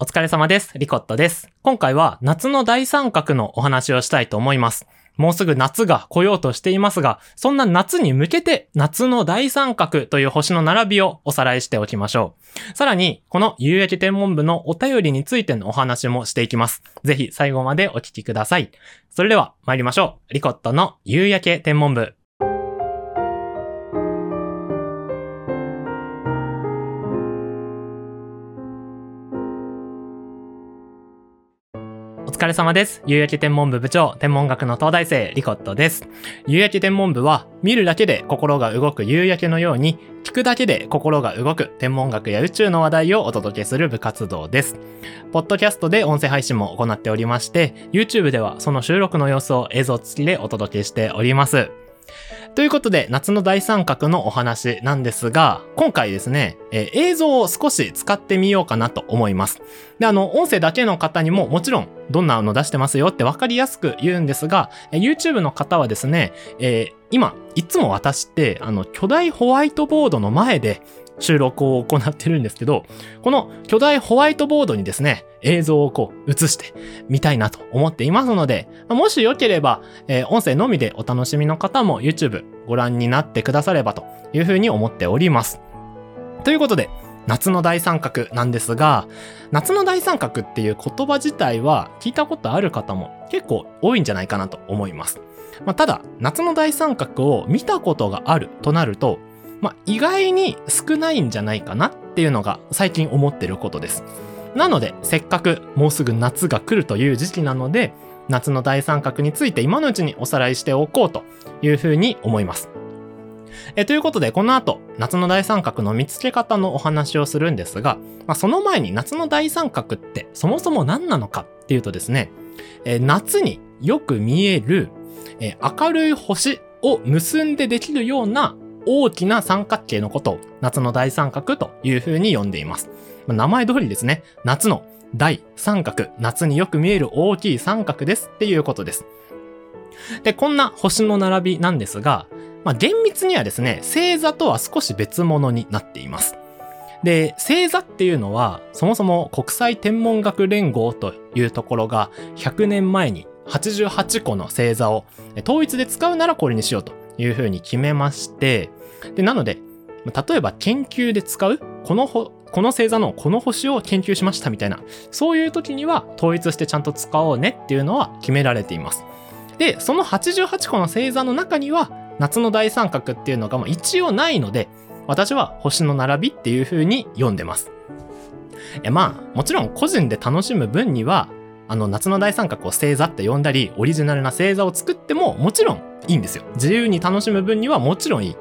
お疲れ様です。リコットです。今回は夏の大三角のお話をしたいと思います。もうすぐ夏が来ようとしていますが、そんな夏に向けて夏の大三角という星の並びをおさらいしておきましょう。さらに、この夕焼け天文部のお便りについてのお話もしていきます。ぜひ最後までお聞きください。それでは参りましょう。リコットの夕焼け天文部。疲れ様です。夕焼け天文部部長、天文学の東大生、リコットです。夕焼け天文部は、見るだけで心が動く夕焼けのように、聞くだけで心が動く天文学や宇宙の話題をお届けする部活動です。ポッドキャストで音声配信も行っておりまして、YouTube ではその収録の様子を映像付きでお届けしております。ということで、夏の大三角のお話なんですが、今回ですね、えー映像を少し使ってみようかなと思います。で、あの、音声だけの方にももちろん、どんなの出してますよって分かりやすく言うんですが、え YouTube の方はですね、えー今、いつも私って、あの、巨大ホワイトボードの前で収録を行ってるんですけど、この巨大ホワイトボードにですね、映像をこう映してみたいなと思っていますので、もしよければ、えー音声のみでお楽しみの方も YouTube ご覧になってくださればというふうに思っております。ということで、夏の大三角なんですが、夏の大三角っていう言葉自体は聞いたことある方も結構多いんじゃないかなと思います。まあ、ただ、夏の大三角を見たことがあるとなると、まあ、意外に少ないんじゃないかなっていうのが最近思ってることです。なので、せっかくもうすぐ夏が来るという時期なので、夏の大三角について今のうちにおさらいしておこうというふうに思います。えということで、この後、夏の大三角の見つけ方のお話をするんですが、まあ、その前に夏の大三角ってそもそも何なのかっていうとですね、え夏によく見える、え明るい星を結んでできるような大きな三角形のことを夏の大三角というふうに呼んでいます。ま名前通りですね、夏の大三角、夏によく見える大きい三角ですっていうことです。で、こんな星の並びなんですが、まあ、厳密にはですね、星座とは少し別物になっています。で、星座っていうのは、そもそも国際天文学連合というところが100年前に88個の星座を統一で使うならこれにしようというふうに決めまして、で、なので、例えば研究で使うこのほこの星座のこの星を研究しましたみたいな、そういう時には統一してちゃんと使おうねっていうのは決められています。で、その88個の星座の中には、夏の大三角っていうのが一応ないので、私は星の並びっていう風に読んでます。えまあ、もちろん個人で楽しむ分には、あの、夏の大三角を星座って呼んだり、オリジナルな星座を作ってももちろんいいんですよ。自由に楽しむ分にはもちろんいい。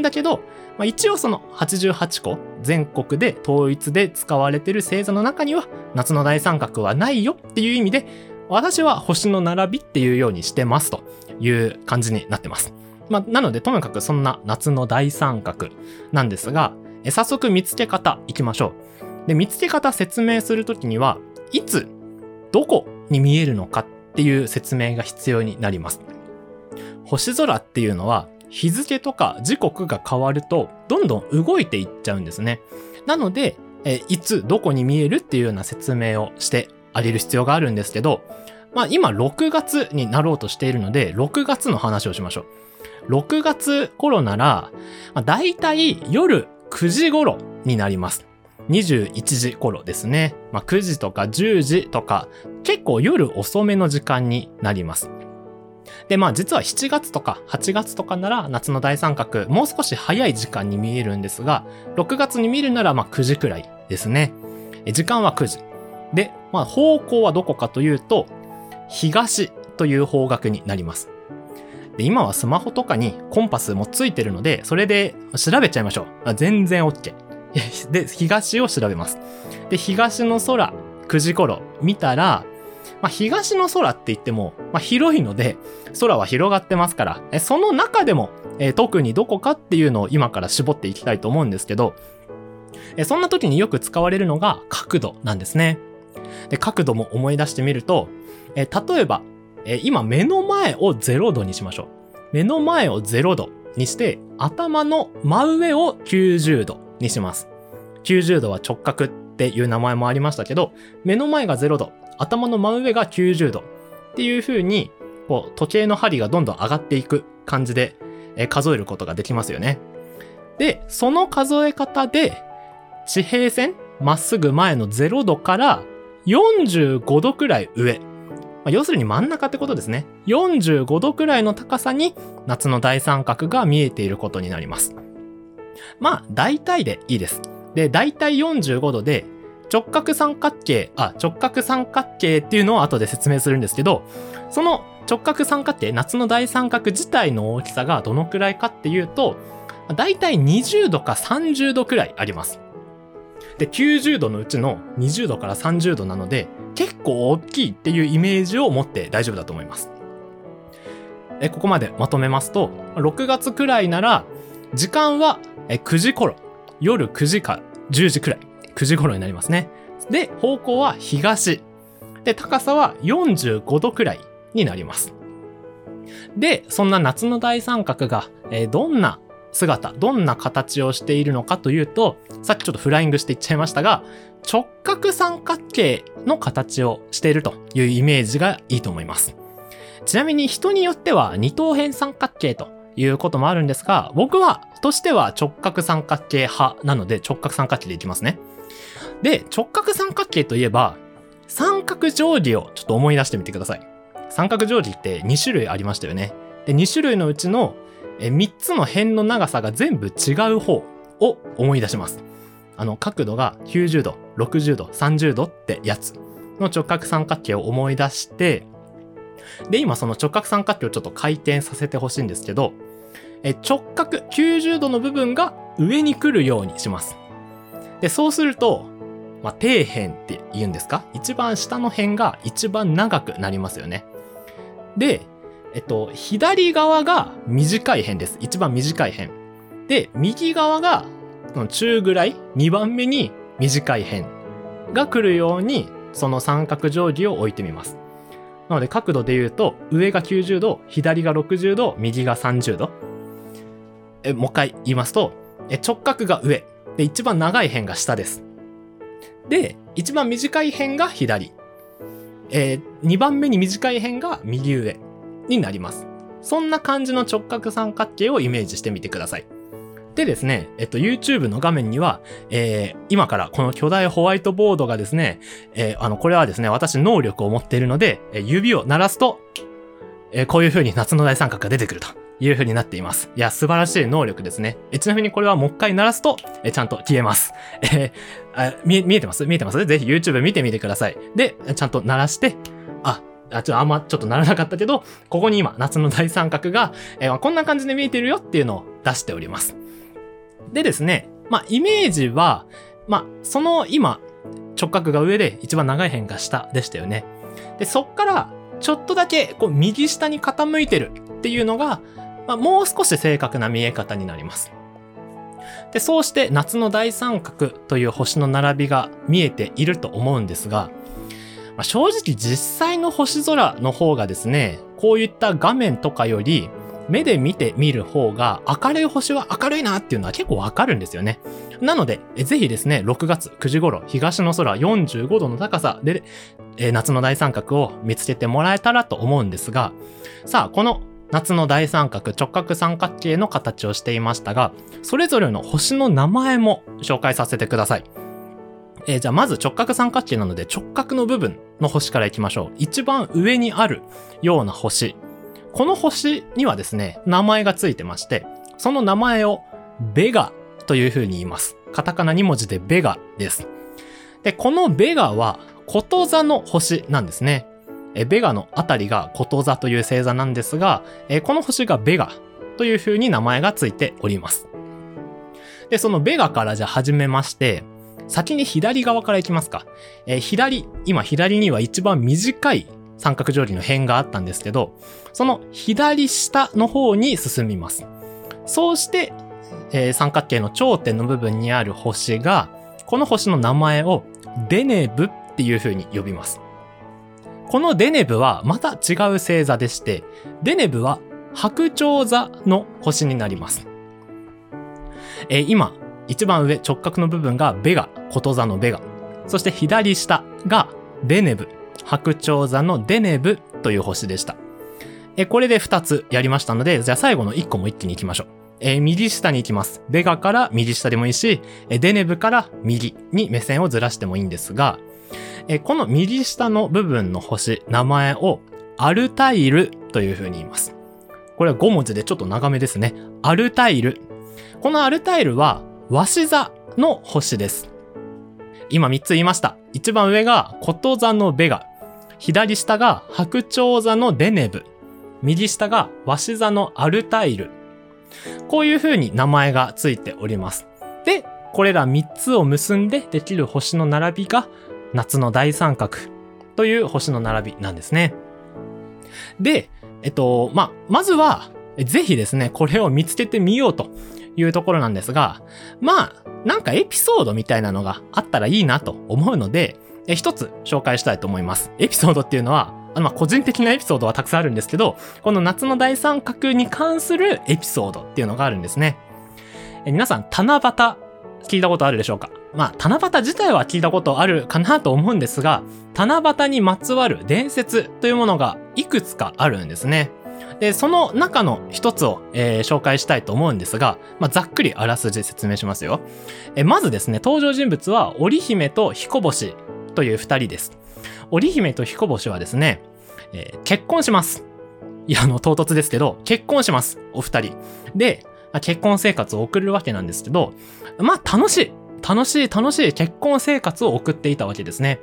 だけど、まあ、一応その88個全国で統一で使われてる星座の中には夏の大三角はないよっていう意味で私は星の並びっていうようにしてますという感じになってます。まあ、なのでともかくそんな夏の大三角なんですが早速見つけ方いきましょう。で見つけ方説明するときにはいつどこに見えるのかっていう説明が必要になります。星空っていうのは日付とか時刻が変わるとどんどん動いていっちゃうんですね。なので、えいつどこに見えるっていうような説明をしてあげる必要があるんですけど、まあ今6月になろうとしているので、6月の話をしましょう。6月頃なら、まあ、大体夜9時頃になります。21時頃ですね。まあ、9時とか10時とか、結構夜遅めの時間になります。で、まあ実は7月とか8月とかなら夏の大三角、もう少し早い時間に見えるんですが、6月に見るならまあ9時くらいですね。時間は9時。で、まあ方向はどこかというと、東という方角になります。で、今はスマホとかにコンパスもついてるので、それで調べちゃいましょう。全然 OK。で、東を調べます。で、東の空、9時頃見たら、まあ、東の空って言っても、まあ、広いので、空は広がってますから、その中でも、え特にどこかっていうのを今から絞っていきたいと思うんですけど、えそんな時によく使われるのが角度なんですね。で、角度も思い出してみると、え例えば、え今目の前を0度にしましょう。目の前を0度にして、頭の真上を90度にします。90度は直角っていう名前もありましたけど、目の前が0度、頭の真上が90度っていう風に、こう、時計の針がどんどん上がっていく感じで、え数えることができますよね。で、その数え方で、地平線、まっすぐ前の0度から45度くらい上。まあ、要するに真ん中ってことですね。45度くらいの高さに夏の大三角が見えていることになります。まあ、大体でいいです。で、大体45度で、直角三角形、あ、直角三角形っていうのを後で説明するんですけど、その直角三角形、夏の大三角自体の大きさがどのくらいかっていうと、大体20度か30度くらいあります。で、90度のうちの20度から30度なので、結構大きいっていうイメージを持って大丈夫だと思います。えここまでまとめますと、6月くらいなら、時間は9時頃、夜9時か10時くらい、9時頃になりますね。で、方向は東。で、高さは45度くらいになります。で、そんな夏の大三角が、え、どんな姿、どんな形をしているのかというと、さっきちょっとフライングしていっちゃいましたが、直角三角形の形をしているというイメージがいいと思います。ちなみに人によっては二等辺三角形ということもあるんですが、僕は、としては直角三角形派なので直角三角形でいきますね。で、直角三角形といえば、三角定規をちょっと思い出してみてください。三角定規って2種類ありましたよね。で、2種類のうちの3つの辺の長さが全部違う方を思い出します。あの、角度が90度、60度、30度ってやつの直角三角形を思い出して、で、今その直角三角形をちょっと回転させてほしいんですけど、え直角90度の部分が上に来るようにします。で、そうすると、まあ、底辺って言うんですか？一番下の辺が一番長くなりますよね。で、えっと、左側が短い辺です。一番短い辺。で、右側が中ぐらい、2番目に短い辺が来るように、その三角定規を置いてみます。なので角度で言うと、上が90度、左が60度、右が30度。え、もう一回言いますと、え直角が上。で、一番長い辺が下です。で、一番短い辺が左。えー、2番目に短い辺が右上になります。そんな感じの直角三角形をイメージしてみてください。でですね、えっと、YouTube の画面には、えー、今からこの巨大ホワイトボードがですね、えー、あの、これはですね、私能力を持っているので、指を鳴らすと、え、こういう風に夏の大三角が出てくるという風になっています。いや、素晴らしい能力ですね。えちなみにこれはもう一回鳴らすと、えちゃんと消えます。えー、見見えてます？見えてます？ぜひ YouTube 見てみてください。で、ちゃんと鳴らして、あ、あ、ちょ、あんまちょっとならなかったけど、ここに今、夏の大三角が、えー、こんな感じで見えてるよっていうのを出しております。でですね、まあ、イメージは、まあ、その今、直角が上で一番長い辺が下でしたよね。で、そっから、ちょっとだけ、こう、右下に傾いてるっていうのが、まあ、もう少し正確な見え方になります。で、そうして夏の大三角という星の並びが見えていると思うんですが、まあ、正直実際の星空の方がですね、こういった画面とかより、目で見てみる方が明るい星は明るいなっていうのは結構わかるんですよね。なので、ぜひですね、6月9時頃、東の空45度の高さで、え夏の大三角を見つけてもらえたらと思うんですが、さあ、この夏の大三角直角三角形の形をしていましたが、それぞれの星の名前も紹介させてください。えー、じゃあまず直角三角形なので直角の部分の星から行きましょう。一番上にあるような星。この星にはですね、名前がついてまして、その名前をベガという風に言います。カタカナ2文字でベガです。で、このベガはこと座の星なんですね。えベガのあたりがこと座という星座なんですが、えこの星がベガという風に名前がついております。で、そのベガからじゃあ始めまして、先に左側から行きますか。え、左、今左には一番短い三角定規の辺があったんですけど、その左下の方に進みます。そうして、えー、三角形の頂点の部分にある星が、この星の名前をデネブっていう風に呼びます。このデネブはまた違う星座でして、デネブは白鳥座の星になります。えー、今、一番上直角の部分がベガ、こと座のベガ。そして左下がデネブ、白鳥座のデネブという星でした。え、これで2つやりましたので、じゃあ最後の1個も一気に行きましょう。えー、右下に行きます。ベガから右下でもいいし、デネブから右に目線をずらしてもいいんですが、えこの右下の部分の星、名前をアルタイルという風に言います。これは5文字でちょっと長めですね。アルタイル。このアルタイルは、鷲座の星です。今3つ言いました。一番上が、こと座のベガ。左下が、白鳥座のデネブ。右下が、鷲座のアルタイル。こういう風に名前がついております。で、これら3つを結んでできる星の並びが、夏の大三角という星の並びなんですね。で、えっと、ままずは、ぜひですね、これを見つけてみようというところなんですが、まあ、なんかエピソードみたいなのがあったらいいなと思うので、え一つ紹介したいと思います。エピソードっていうのは、あのま個人的なエピソードはたくさんあるんですけど、この夏の大三角に関するエピソードっていうのがあるんですね。え皆さん、七夕聞いたことあるでしょうか？まあ、七夕自体は聞いたことあるかなと思うんですが、七夕にまつわる伝説というものがいくつかあるんですね。で、その中の一つを、えー、紹介したいと思うんですが、まあ、ざっくりあらすじ説明しますよ。えまずですね、登場人物は織姫と彦星という二人です。織姫と彦星はですね、えー、結婚します。いや、あの、唐突ですけど、結婚します。お二人。で、結婚生活を送るわけなんですけど、まあ、楽しい。楽しい楽しい結婚生活を送っていたわけですね。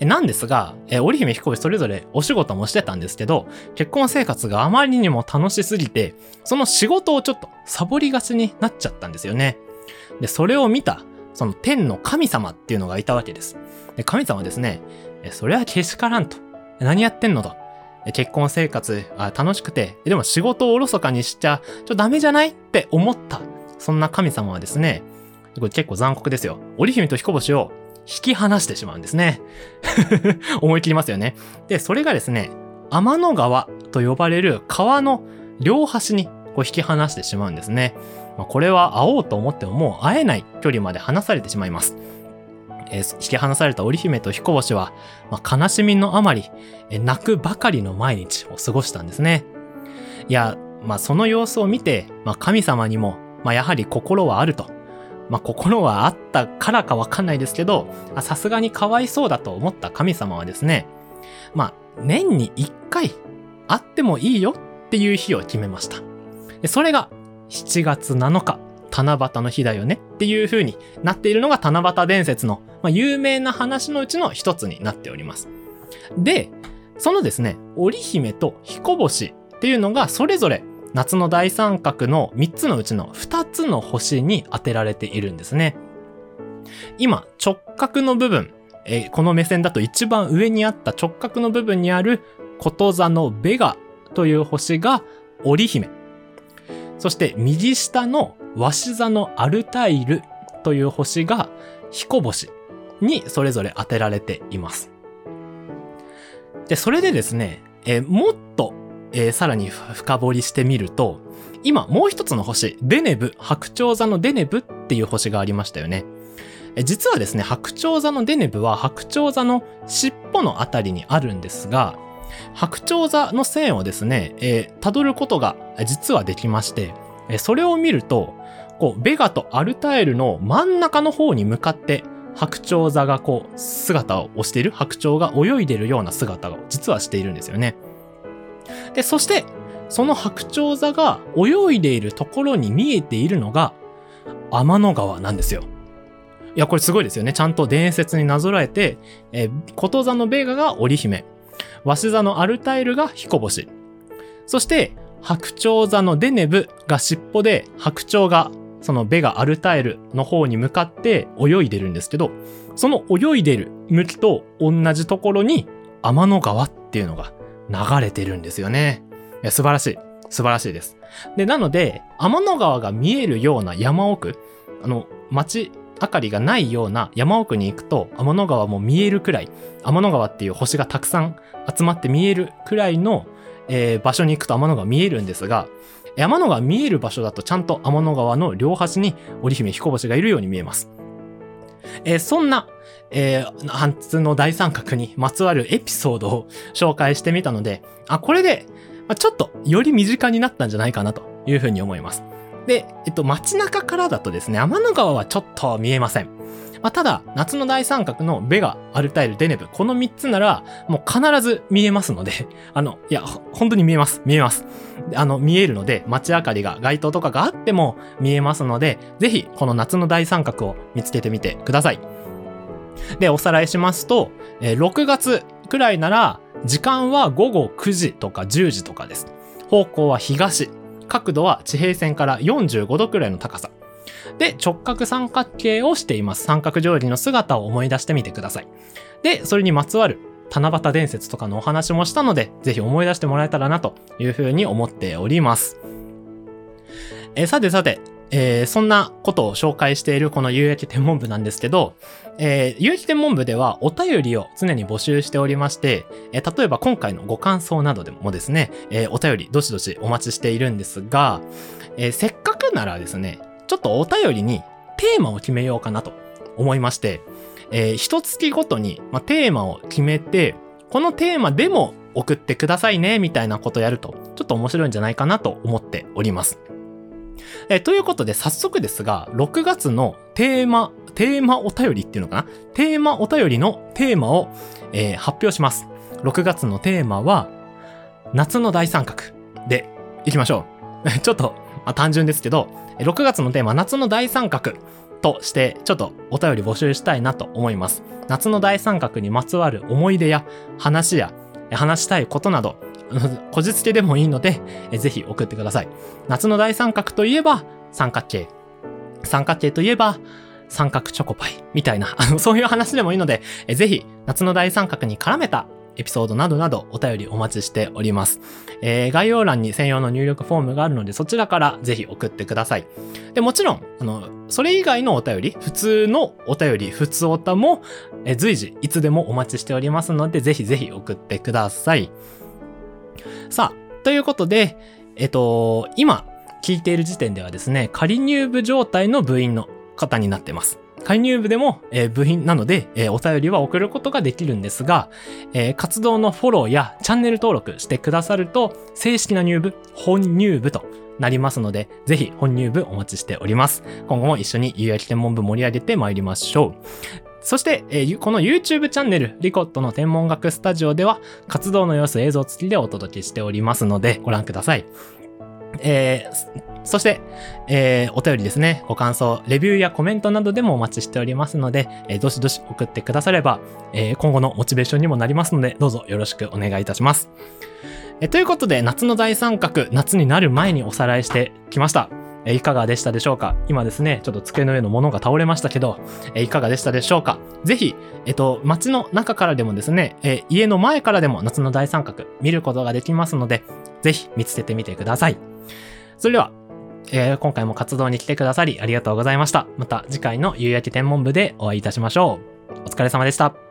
なんですが、え織姫彦星それぞれお仕事もしてたんですけど、結婚生活があまりにも楽しすぎて、その仕事をちょっとサボりがちになっちゃったんですよね。で、それを見た、その天の神様っていうのがいたわけです。で神様ですね、えそれはけしからんと。何やってんのと。結婚生活あ楽しくて、でも仕事をおろそかにしちゃ、ちょっとダメじゃないって思った。そんな神様はですね、これ結構残酷ですよ。織姫と彦星を引き離してしまうんですね。思い切りますよね。で、それがですね、天の川と呼ばれる川の両端にこう引き離してしまうんですね。まあ、これは会おうと思ってももう会えない距離まで離されてしまいます。えー、引き離された織姫と彦星は、まあ、悲しみのあまり、えー、泣くばかりの毎日を過ごしたんですね。いや、まあ、その様子を見て、まあ、神様にも、まあ、やはり心はあると。まあ、心はあったからかわかんないですけど、さすがにかわいそうだと思った神様はですね、まあ、年に一回会ってもいいよっていう日を決めました。それが7月7日、七夕の日だよねっていう風になっているのが七夕伝説の、まあ、有名な話のうちの一つになっております。で、そのですね、織姫と彦星っていうのがそれぞれ夏の大三角の3つのうちの2つの星に当てられているんですね。今、直角の部分、えー、この目線だと一番上にあった直角の部分にあること座のベガという星が織姫。そして右下の鷲座のアルタイルという星が彦星にそれぞれ当てられています。で、それでですね、えー、もっとえー、さらに深掘りしてみると、今もう一つの星、デネブ、白鳥座のデネブっていう星がありましたよね。実はですね、白鳥座のデネブは白鳥座の尻尾のあたりにあるんですが、白鳥座の線をですね、えー、辿ることが実はできまして、それを見ると、こう、ベガとアルタエルの真ん中の方に向かって、白鳥座がこう、姿を押している、白鳥が泳いでるような姿を実はしているんですよね。で、そして、その白鳥座が泳いでいるところに見えているのが、天の川なんですよ。いや、これすごいですよね。ちゃんと伝説になぞらえて、えー、こと座のベガが織姫、鷲座のアルタイルが彦星、そして、白鳥座のデネブが尻尾で、白鳥がそのベガアルタイルの方に向かって泳いでるんですけど、その泳いでる向きと同じところに天の川っていうのが流れてるんですよね。素晴らしい。素晴らしいです。で、なので、天の川が見えるような山奥、あの、街明かりがないような山奥に行くと、天の川も見えるくらい、天の川っていう星がたくさん集まって見えるくらいの、えー、場所に行くと天の川見えるんですが、天の川見える場所だとちゃんと天の川の両端に織姫彦星がいるように見えます。えーそんな、えー、夏の大三角にまつわるエピソードを紹介してみたので、あ、これで、ちょっとより身近になったんじゃないかなというふうに思います。で、えっと、街中からだとですね、天の川はちょっと見えません。まあ、ただ、夏の大三角のベガ、アルタイル、デネブ、この3つなら、もう必ず見えますので、あの、いや、本当に見えます。見えます。あの、見えるので、街明かりが、街灯とかがあっても見えますので、ぜひ、この夏の大三角を見つけてみてください。で、おさらいしますと、え6月くらいなら、時間は午後9時とか10時とかです。方向は東。角度は地平線から45度くらいの高さ。で、直角三角形をしています。三角定規の姿を思い出してみてください。で、それにまつわる七夕伝説とかのお話もしたので、ぜひ思い出してもらえたらなというふうに思っております。えさてさて、えーそんなことを紹介しているこの有益天文部なんですけど、えー有益天文部ではお便りを常に募集しておりまして、えー例えば今回のご感想などでもですね、えーお便りどしどしお待ちしているんですが、えーせっかくならですね、ちょっとお便りにテーマを決めようかなと思いまして、えー一月ごとに、まあ、テーマを決めて、このテーマでも送ってくださいね、みたいなことやると、ちょっと面白いんじゃないかなと思っております。えーということで、早速ですが、6月のテーマ、テーマお便りっていうのかな？テーマお便りのテーマを、えー発表します。6月のテーマは、夏の大三角でいきましょう。ちょっと、まあ、単純ですけど、6月のテーマ、夏の大三角として、ちょっとお便り募集したいなと思います。夏の大三角にまつわる思い出や話や、話したいことなど、こじつけでもいいので、ぜひ送ってください。夏の大三角といえば三角形。三角形といえば三角チョコパイみたいな、あの、そういう話でもいいので、ぜひ夏の大三角に絡めたエピソードなどなどお便りお待ちしております。えー概要欄に専用の入力フォームがあるのでそちらからぜひ送ってください。で、もちろん、あの、それ以外のお便り、普通のお便り、普通おたも、えー随時いつでもお待ちしておりますので、ぜひぜひ送ってください。さあ、ということで、えっと、今、聞いている時点ではですね、仮入部状態の部員の方になってます。仮入部でも、えー部員なので、えーお便りは送ることができるんですが、えー活動のフォローやチャンネル登録してくださると、正式な入部、本入部となりますので、ぜひ本入部お待ちしております。今後も一緒に有益天文部盛り上げてまいりましょう。そして、えーこの YouTube チャンネル、リコットの天文学スタジオでは、活動の様子映像付きでお届けしておりますので、ご覧ください。えーそして、えーお便りですね、ご感想、レビューやコメントなどでもお待ちしておりますので、えーどしどし送ってくだされば、え今後のモチベーションにもなりますので、どうぞよろしくお願いいたします。えということで、夏の大三角、夏になる前におさらいしてきました。えいかがでしたでしょうか？今ですね、ちょっと机の上のものが倒れましたけど、えいかがでしたでしょうか？ぜひ、えっと、街の中からでもですね、え家の前からでも夏の大三角見ることができますので、ぜひ見つけてみてください。それでは、えー今回も活動に来てくださりありがとうございました。また次回の夕焼け天文部でお会いいたしましょう。お疲れ様でした。